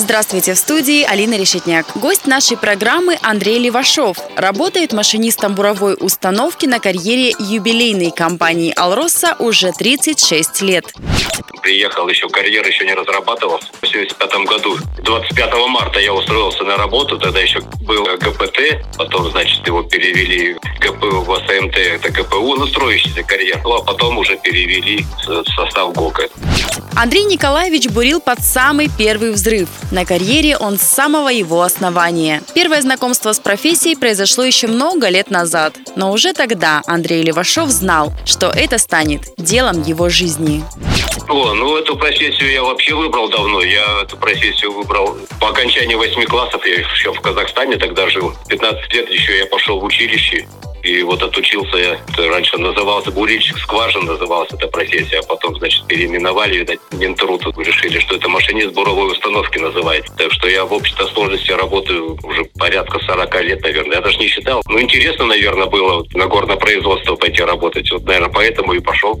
Здравствуйте, в студии Алина Решетняк. Гость нашей программы Андрей Левашов. Работает машинистом буровой установки на карьере юбилейной компании «Алроса» уже 36 лет. Приехал еще, карьер еще не разрабатывал. В 1975 году, 25 марта я устроился на работу, тогда еще был ГПТ, потом, значит, его перевели ГПУ в СМТ, это ГПУ, ну, строящийся карьер. Ну, а потом уже перевели в состав ГОКа. Андрей Николаевич бурил под самый первый взрыв. На карьере он с самого его основания. Первое знакомство с профессией произошло еще много лет назад. Но уже тогда Андрей Левашов знал, что это станет делом его жизни. О, ну эту профессию я вообще выбрал давно. Я эту профессию выбрал по окончании восьми классов. Я еще в Казахстане тогда жил. 15 лет еще я пошел в училище. И вот отучился я, раньше назывался бурильщик скважин, называлась эта профессия, а потом, значит, переименовали, видать, Минтруд решили, что это машинист буровой установки называется. Так что я в общей-то сложности работаю уже порядка 40 лет, наверное. Я даже не считал. Ну, интересно, наверное, было на горное производство пойти работать. Вот, наверное, поэтому и пошел.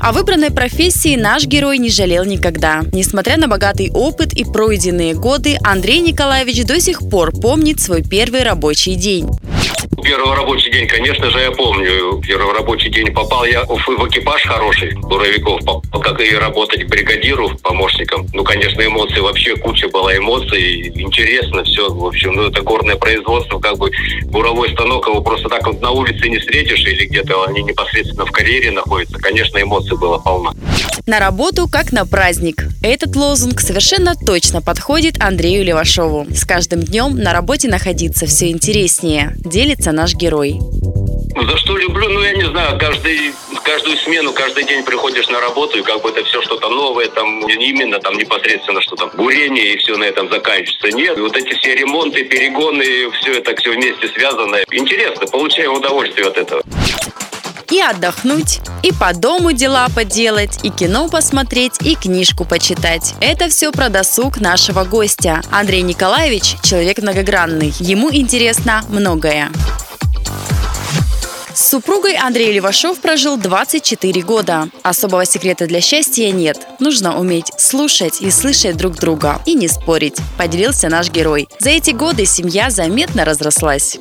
О выбранной профессии наш герой не жалел никогда. Несмотря на богатый опыт и пройденные годы, Андрей Николаевич до сих пор помнит свой первый рабочий день. Первый рабочий день, конечно же, я помню. Первый рабочий день попал я в, экипаж хороший буровиков, как и работать бригадиру, помощником. Ну, конечно, эмоции вообще куча была эмоций. Интересно все. В общем, ну, это горное производство, как бы буровой станок его просто так вот на улице не встретишь или где-то они непосредственно в карьере находятся. Конечно, эмоций было полно. На работу как на праздник. Этот лозунг совершенно точно подходит Андрею Левашову. С каждым днем на работе находиться все интереснее. Делится наш герой. За что люблю? Ну, я не знаю, каждый, каждую смену, каждый день приходишь на работу, и как бы это все что-то новое, там, именно там непосредственно что-то бурение, и все на этом заканчивается. Нет, вот эти все ремонты, перегоны, все это все вместе связано. Интересно, получаю удовольствие от этого и отдохнуть, и по дому дела поделать, и кино посмотреть, и книжку почитать. Это все про досуг нашего гостя. Андрей Николаевич – человек многогранный. Ему интересно многое. С супругой Андрей Левашов прожил 24 года. Особого секрета для счастья нет. Нужно уметь слушать и слышать друг друга и не спорить, поделился наш герой. За эти годы семья заметно разрослась.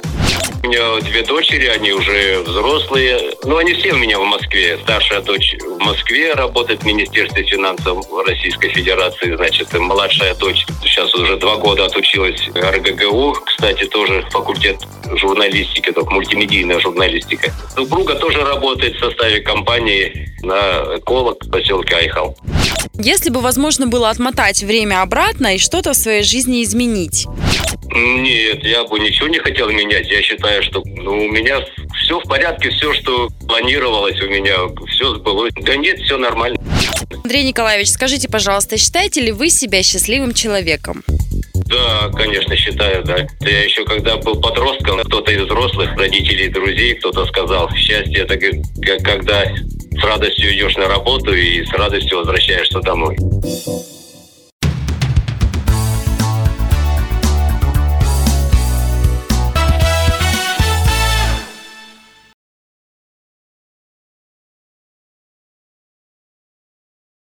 У меня две дочери, они уже взрослые. Ну, они все у меня в Москве. Старшая дочь в Москве работает в Министерстве финансов Российской Федерации. Значит, младшая дочь сейчас уже два года отучилась РГГУ. Кстати, тоже факультет журналистики, только мультимедийная журналистика. Супруга тоже работает в составе компании на эколог в поселке Айхал. Если бы возможно было отмотать время обратно и что-то в своей жизни изменить, нет, я бы ничего не хотел менять. Я считаю, что ну, у меня все в порядке, все, что планировалось у меня, все сбылось. Да нет, все нормально. Андрей Николаевич, скажите, пожалуйста, считаете ли вы себя счастливым человеком? Да, конечно, считаю, да. Я еще когда был подростком, кто-то из взрослых, родителей, друзей, кто-то сказал, счастье это когда с радостью идешь на работу и с радостью возвращаешься домой.